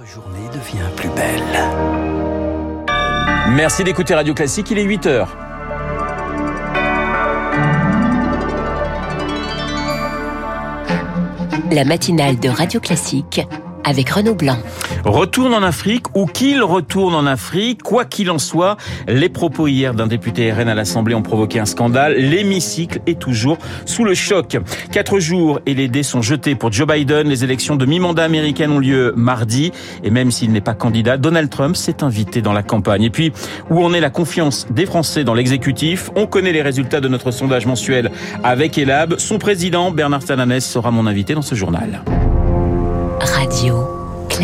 Votre journée devient plus belle. Merci d'écouter Radio Classique, il est 8 heures. La matinale de Radio Classique avec Renaud Blanc. Retourne en Afrique ou qu'il retourne en Afrique, quoi qu'il en soit, les propos hier d'un député RN à l'Assemblée ont provoqué un scandale. L'hémicycle est toujours sous le choc. Quatre jours et les dés sont jetés pour Joe Biden. Les élections de mi-mandat américaines ont lieu mardi. Et même s'il n'est pas candidat, Donald Trump s'est invité dans la campagne. Et puis, où en est la confiance des Français dans l'exécutif? On connaît les résultats de notre sondage mensuel avec Elab. Son président, Bernard Sananès, sera mon invité dans ce journal. Radio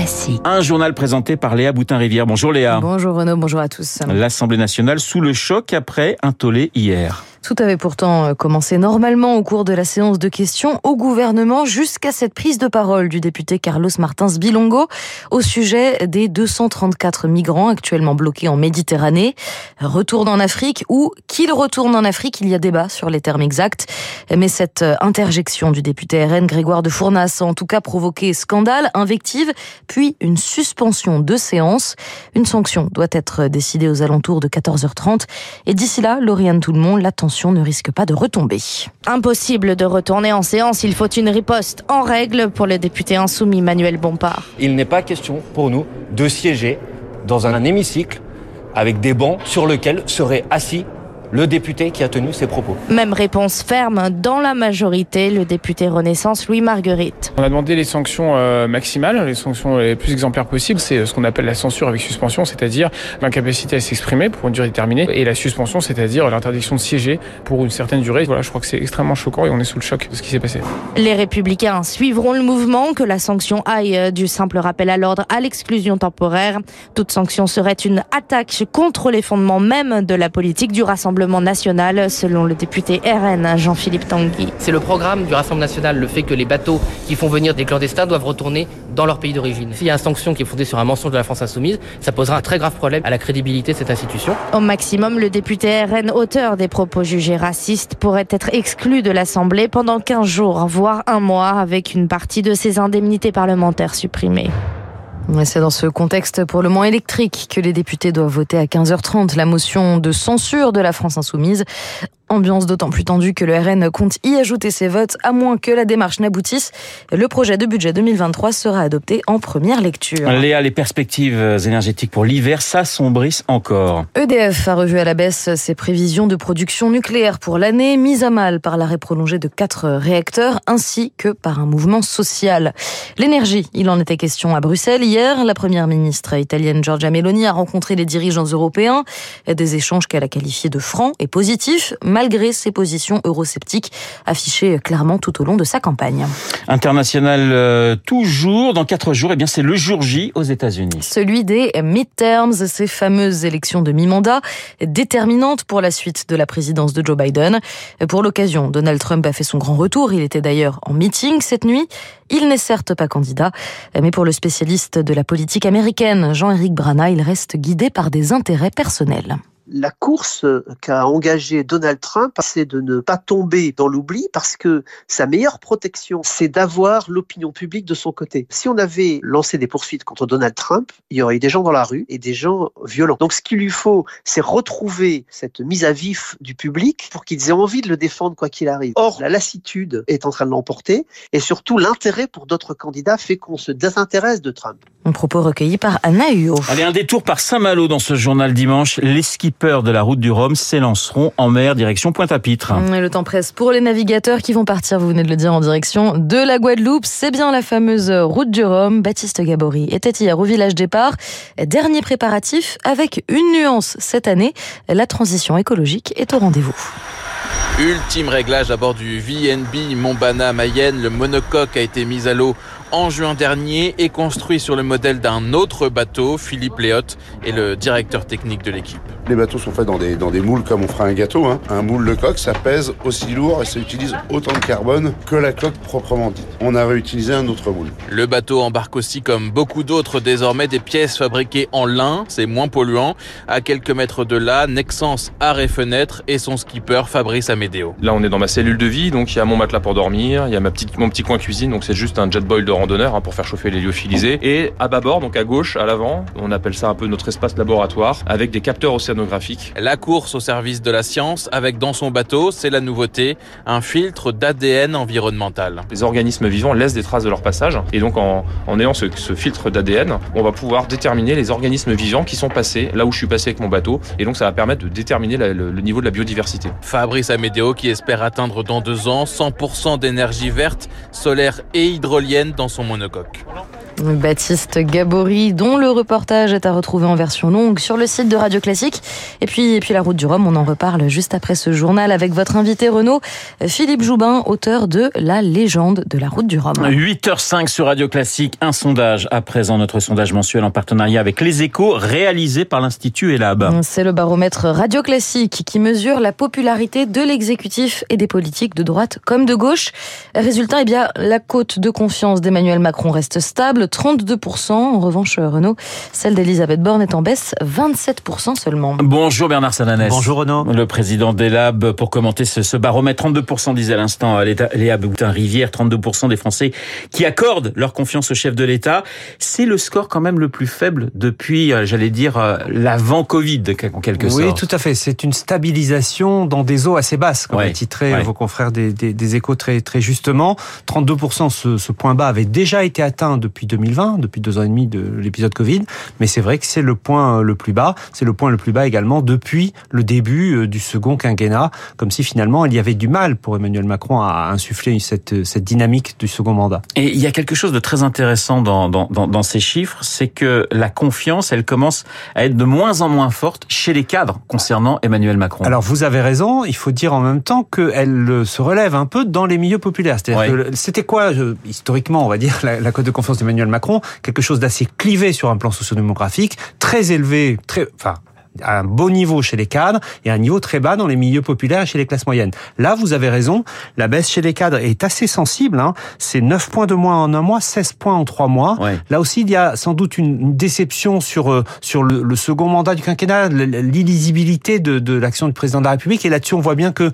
Classique. Un journal présenté par Léa Boutin-Rivière. Bonjour Léa. Bonjour Renaud, bonjour à tous. L'Assemblée nationale sous le choc après un tollé hier. Tout avait pourtant euh, commencé normalement au cours de la séance de questions au gouvernement jusqu'à cette prise de parole du député Carlos Martins Bilongo au sujet des 234 migrants actuellement bloqués en Méditerranée. Retourne en Afrique ou qu'il retourne en Afrique, il y a débat sur les termes exacts. Mais cette euh, interjection du député RN Grégoire de Fournas a en tout cas provoqué scandale, invective, puis une suspension de séance. Une sanction doit être décidée aux alentours de 14h30. Et d'ici là, Lauriane Tout-le-Monde, l'attention ne risque pas de retomber. Impossible de retourner en séance, il faut une riposte en règle pour le député insoumis Manuel Bompard. Il n'est pas question pour nous de siéger dans un hémicycle avec des bancs sur lesquels serait assis le député qui a tenu ses propos. Même réponse ferme dans la majorité, le député Renaissance Louis Marguerite. On a demandé les sanctions euh, maximales, les sanctions les plus exemplaires possibles. C'est ce qu'on appelle la censure avec suspension, c'est-à-dire l'incapacité à s'exprimer pour une durée déterminée, et la suspension, c'est-à-dire l'interdiction de siéger pour une certaine durée. Voilà, je crois que c'est extrêmement choquant et on est sous le choc de ce qui s'est passé. Les républicains suivront le mouvement, que la sanction aille du simple rappel à l'ordre à l'exclusion temporaire. Toute sanction serait une attaque contre les fondements même de la politique du Rassemblement national, selon le député RN Jean-Philippe Tanguy. C'est le programme du Rassemblement national, le fait que les bateaux qui font venir des clandestins doivent retourner dans leur pays d'origine. S'il y a une sanction qui est fondée sur un mensonge de la France insoumise, ça posera un très grave problème à la crédibilité de cette institution. Au maximum, le député RN, auteur des propos jugés racistes, pourrait être exclu de l'Assemblée pendant 15 jours, voire un mois, avec une partie de ses indemnités parlementaires supprimées. C'est dans ce contexte pour le moins électrique que les députés doivent voter à 15h30 la motion de censure de la France insoumise. Ambiance d'autant plus tendue que le RN compte y ajouter ses votes, à moins que la démarche n'aboutisse. Le projet de budget 2023 sera adopté en première lecture. Léa, les perspectives énergétiques pour l'hiver s'assombrissent encore. EDF a revu à la baisse ses prévisions de production nucléaire pour l'année, mise à mal par l'arrêt prolongé de quatre réacteurs, ainsi que par un mouvement social. L'énergie, il en était question à Bruxelles hier. La première ministre italienne Giorgia Meloni a rencontré les dirigeants européens. Des échanges qu'elle a qualifiés de francs et positifs malgré ses positions eurosceptiques affichées clairement tout au long de sa campagne. International euh, toujours dans quatre jours, et eh bien c'est le jour J aux États-Unis. Celui des midterms, ces fameuses élections de mi-mandat déterminantes pour la suite de la présidence de Joe Biden. Pour l'occasion, Donald Trump a fait son grand retour. Il était d'ailleurs en meeting cette nuit. Il n'est certes pas candidat, mais pour le spécialiste de la politique américaine, Jean-Éric Brana, il reste guidé par des intérêts personnels la course qu'a engagée Donald Trump, c'est de ne pas tomber dans l'oubli parce que sa meilleure protection, c'est d'avoir l'opinion publique de son côté. Si on avait lancé des poursuites contre Donald Trump, il y aurait eu des gens dans la rue et des gens violents. Donc ce qu'il lui faut, c'est retrouver cette mise à vif du public pour qu'ils aient envie de le défendre quoi qu'il arrive. Or, la lassitude est en train de l'emporter et surtout l'intérêt pour d'autres candidats fait qu'on se désintéresse de Trump. Un propos recueilli par Anna Huot. Allez, un détour par Saint-Malo dans ce journal dimanche. Les skippers de la route du Rhum s'élanceront en mer direction Pointe-à-Pitre. Le temps presse pour les navigateurs qui vont partir, vous venez de le dire, en direction de la Guadeloupe. C'est bien la fameuse route du Rhum. Baptiste Gabory était hier au village départ. Dernier préparatif avec une nuance cette année. La transition écologique est au rendez-vous. Ultime réglage à bord du VNB Montbana Mayenne. Le monocoque a été mis à l'eau en juin dernier et construit sur le modèle d'un autre bateau. Philippe Léotte est le directeur technique de l'équipe. Les bateaux sont faits dans des, dans des moules comme on fera un gâteau. Hein. Un moule de coque, ça pèse aussi lourd et ça utilise autant de carbone que la coque proprement dite. On a réutilisé un autre moule. Le bateau embarque aussi, comme beaucoup d'autres désormais, des pièces fabriquées en lin. C'est moins polluant. À quelques mètres de là, Nexens Arrêt Fenêtre et son skipper Fabrice Amédéo. Là, on est dans ma cellule de vie, donc il y a mon matelas pour dormir, il y a ma petite, mon petit coin cuisine, donc c'est juste un jet boil de randonneur hein, pour faire chauffer les lyophilisés. Et à bâbord, donc à gauche, à l'avant, on appelle ça un peu notre espace laboratoire, avec des capteurs La course au service de la science, avec dans son bateau, c'est la nouveauté, un filtre d'ADN environnemental. Les organismes vivants laissent des traces de leur passage, et donc en, en ayant ce, ce filtre d'ADN, on va pouvoir déterminer les organismes vivants qui sont passés là où je suis passé avec mon bateau, et donc ça va permettre de déterminer la, le, le niveau de la biodiversité. Fabrice Amédéo qui espère atteindre dans deux ans 100% d'énergie verte, solaire et hydrolienne dans son monocoque. Baptiste Gabory, dont le reportage est à retrouver en version longue sur le site de Radio Classique. Et puis, et puis la route du Rhum, on en reparle juste après ce journal avec votre invité Renaud, Philippe Joubin, auteur de La légende de la route du Rhum. 8h05 sur Radio Classique, un sondage à présent, notre sondage mensuel en partenariat avec Les Échos, réalisé par l'Institut Elab. C'est le baromètre Radio Classique qui mesure la popularité de l'exécutif et des politiques de droite comme de gauche. Résultat, eh bien, la cote de confiance d'Emmanuel Macron reste stable. 32%. En revanche, Renaud, celle d'Elisabeth Borne est en baisse, 27% seulement. Bonjour Bernard Sananès. Bonjour Renaud. Le président d'Elab pour commenter ce, ce, baromètre. 32% disait à l'instant Léa Boutin-Rivière, 32% des Français qui accordent leur confiance au chef de l'État. C'est le score quand même le plus faible depuis, euh, j'allais dire, euh, l'avant-Covid, en quelque oui, sorte. Oui, tout à fait. C'est une stabilisation dans des eaux assez basses, comme ouais, a titré ouais. vos confrères des, des, des, échos très, très justement. 32%, ce, ce point bas avait déjà été atteint depuis 2020, depuis deux ans et demi de l'épisode Covid, mais c'est vrai que c'est le point le plus bas. C'est le point le plus bas également depuis le début du second quinquennat, comme si finalement il y avait du mal pour Emmanuel Macron à insuffler cette, cette dynamique du second mandat. Et il y a quelque chose de très intéressant dans, dans, dans, dans ces chiffres, c'est que la confiance, elle commence à être de moins en moins forte chez les cadres concernant Emmanuel Macron. Alors vous avez raison, il faut dire en même temps qu'elle se relève un peu dans les milieux populaires. C'est-à-dire ouais. que c'était quoi, historiquement, on va dire, la, la cote de confiance d'Emmanuel Macron Quelque chose d'assez clivé sur un plan sociodémographique, très élevé, très, enfin, à un beau niveau chez les cadres et un niveau très bas dans les milieux populaires et chez les classes moyennes. Là, vous avez raison, la baisse chez les cadres est assez sensible. Hein. C'est 9 points de moins en un mois, 16 points en trois mois. Ouais. Là aussi, il y a sans doute une, déception sur, euh, sur le, le, second mandat du quinquennat, l'illisibilité de, de l'action du président de la République. Et là-dessus, on voit bien que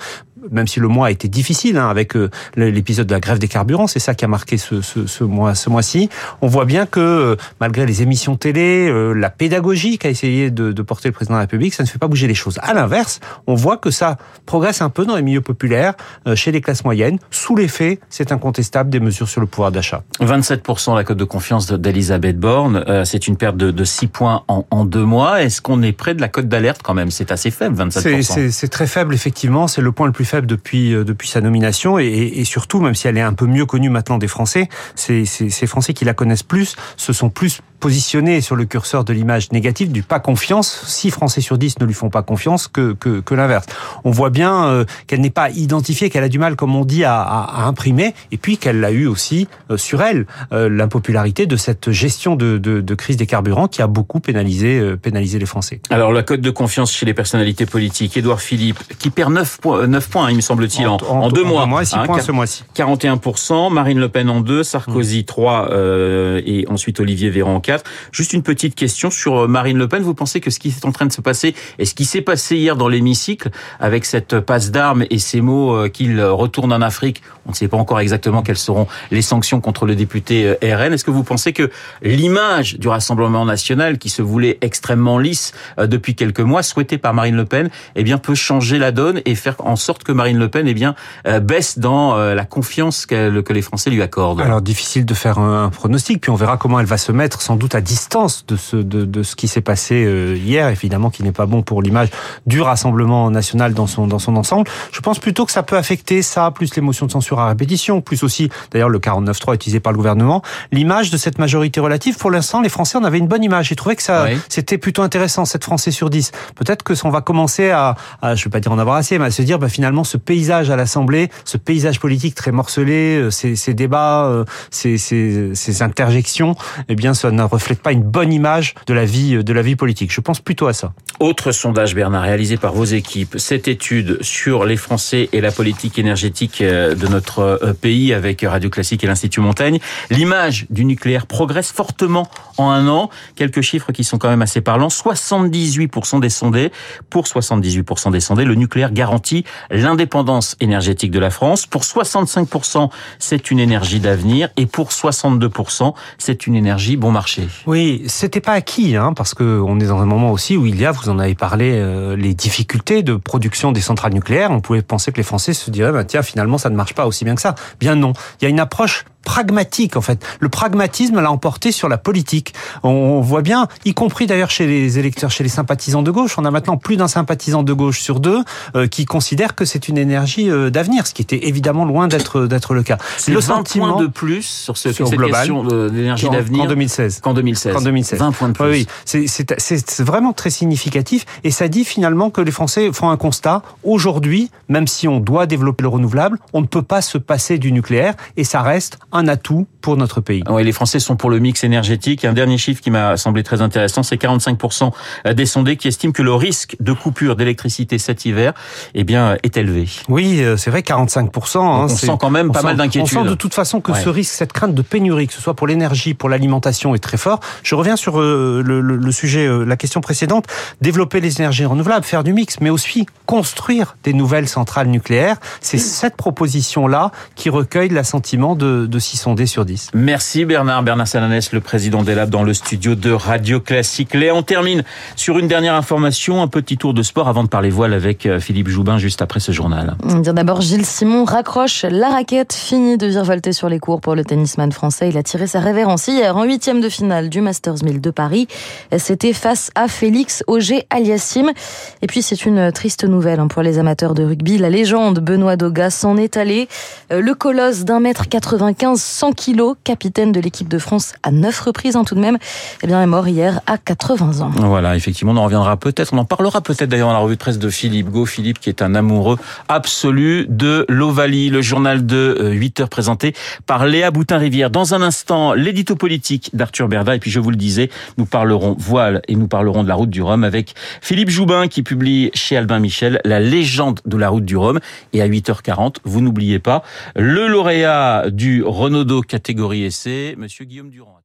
même si le mois a été difficile hein, avec euh, l'épisode de la grève des carburants, c'est ça qui a marqué ce, ce, ce mois, ce mois-ci. On voit bien que euh, malgré les émissions télé, euh, la pédagogie qu'a essayé de, de, porter le président de la République, ça ne fait pas bouger les choses. À l'inverse, on voit que ça progresse un peu dans les milieux populaires, chez les classes moyennes, sous l'effet, c'est incontestable, des mesures sur le pouvoir d'achat. 27% la cote de confiance d'Elisabeth Borne, c'est une perte de, de 6 points en, en deux mois. Est-ce qu'on est près de la cote d'alerte quand même? C'est assez faible, 27%. C'est très faible, effectivement. C'est le point le plus faible depuis sa nomination et, surtout même si elle est un peu mieux connue maintenant des Français, ces, ces Français qui la connaissent plus se sont plus positionné sur le curseur de l'image négative du pas confiance. 6 Français sur 10 ne lui font pas confiance que, que, que l'inverse. On voit bien euh, qu'elle n'est pas identifiée, qu'elle a du mal, comme on dit, à, à, à imprimer, et puis qu'elle a eu aussi euh, sur elle euh, l'impopularité de cette gestion de, de, de, crise des carburants qui a beaucoup pénalisé, euh, pénalisé les Français. Alors la cote de confiance chez les personnalités politiques, Édouard Philippe, qui perd 9 points, 9 points hein, il me semble-t-il, en, deux mois. Deux mois 6 hein, points ce mois-ci. 41%, Marine Le Pen en deux, Sarkozy 3 mmh. Euh, et ensuite Olivier Véran 4. Juste une petite question sur euh, Marine Le Pen. Vous pensez que ce qui est en train de se passer et ce qui s'est passé hier dans l'hémicycle avec cette passe d'armes et ces mots euh, qu'il retourne en Afrique, on ne sait pas encore exactement quelles seront les sanctions contre le député euh, RN. Est-ce que vous pensez que l'image du Rassemblement national qui se voulait extrêmement lisse depuis quelques mois, souhaitée par Marine Le Pen, eh bien peut changer la donne et faire en sorte que Marine Le Pen eh bien baisse dans la confiance que les Français lui accordent? Alors difficile de faire un pronostic, puis on verra comment elle va se mettre sans doute à distance de ce, de, de ce qui s'est passé euh, hier, évidemment qui n'est pas bon pour l'image du Rassemblement national dans son, dans son ensemble. Je pense plutôt que ça peut affecter ça, plus l'émotion de censure à répétition, plus aussi d'ailleurs le 49.3 utilisé par le gouvernement, l'image de cette majorité relative. Pour l'instant, les Français en avaient une bonne image. J'ai trouvé que ça, oui. c'était plutôt intéressant, 7 Français sur 10. Peut-être que on va commencer à, à, je vais pas dire en avoir assez, mais à se dire bah, finalement ce paysage à l'Assemblée, ce paysage politique très morcelé, euh, ces, ces débats, euh, ces, ces, ces interjections, eh bien ça ne reflète pas une bonne image de la vie de la vie politique. Je pense plutôt à ça. Autre sondage, Bernard, réalisé par vos équipes. Cette étude sur les Français et la politique énergétique euh, de notre euh, pays avec Radio Classique et l'Institut Montaigne. L'image du nucléaire progresse fortement en un an. Quelques chiffres qui sont quand même assez parlants. 78% des sondés, pour 78% des sondés, le nucléaire garantit l'indépendance énergétique de la France. Pour 65%, c'est une énergie d'avenir. Et pour 62%, c'est une énergie bon marché. Oui, c'était pas acquis, hein, parce que on est dans un moment aussi où il y a, vous en avez parlé, euh, les difficultés de production des centrales nucléaires. On pouvait penser que les Français se diraient, bah, tiens, finalement, ça ne marche pas aussi bien que ça. Bien non. Il y a une approche pragmatique en fait. Le pragmatisme l'a emporté sur la politique. On voit bien, y compris d'ailleurs chez les électeurs, chez les sympathisants de gauche, on a maintenant plus d'un sympathisant de gauche sur deux euh, qui considère que c'est une énergie euh, d'avenir, ce qui était évidemment loin d'être d'être le cas. C'est le sentiment de plus sur, ce, sur cette global, question de l'énergie d'avenir qu'en 2016. Qu'en 2016. Qu'en 2016. 20 points de plus. Oui, oui. c'est vraiment très significatif et ça dit finalement que les Français font un constat. Aujourd'hui, même si on doit développer le renouvelable, on ne peut pas se passer du nucléaire et ça reste un atout pour notre pays. Oui, les Français sont pour le mix énergétique. Un dernier chiffre qui m'a semblé très intéressant, c'est 45% des sondés qui estiment que le risque de coupure d'électricité cet hiver eh bien, est élevé. Oui, euh, c'est vrai, 45%. Hein, on sent quand même pas mal d'inquiétude. On sent de toute façon que ouais. ce risque, cette crainte de pénurie, que ce soit pour l'énergie, pour l'alimentation, est très fort. Je reviens sur euh, le, le, le, sujet, euh, la question précédente. Développer les énergies renouvelables, faire du mix, mais aussi construire des nouvelles centrales nucléaires. C'est cette proposition-là qui recueille l'assentiment de, de 6 sondés sur 10. Merci Bernard. Bernard Salanès, le président des Labs dans le studio de Radio Classique. Léa, on termine sur une dernière information, un petit tour de sport avant de parler voile avec euh, Philippe Joubin juste après ce journal. D'abord, Gilles Simon raccroche la raquette, fini de virevolter sur les cours pour le tennisman français. Il a tiré sa révérence hier en huitième de finale du Masters 1000 de Paris. C'était face à Félix Auger Aliassime. Et puis, c'est une triste nouvelle hein, pour les amateurs de rugby. La légende Benoît Doga s'en est allé. Euh, Le colosse d'un mètre 95, 100 kilos, capitaine de l'équipe de France à neuf reprises hein, tout de même, eh bien, est mort hier à 80 ans. Voilà, effectivement, on en reviendra peut-être, on en parlera peut-être d'ailleurs dans la revue de presse de Philippe Go. Philippe qui est un amoureux absolu de l'Ovalie, le journal de 8 heures présenté par Léa Boutin-Rivière. Dans un instant, l'édito politique d'Arthur Berda. Et puis, je vous le disais, nous parlerons voile et nous parlerons de la route du Rhum avec Philippe Joubin qui publie chez Albin Michel la légende de la route du Rhum. Et à 8h40, vous n'oubliez pas, le lauréat du Renaudot catégorie essai, monsieur Guillaume Durand.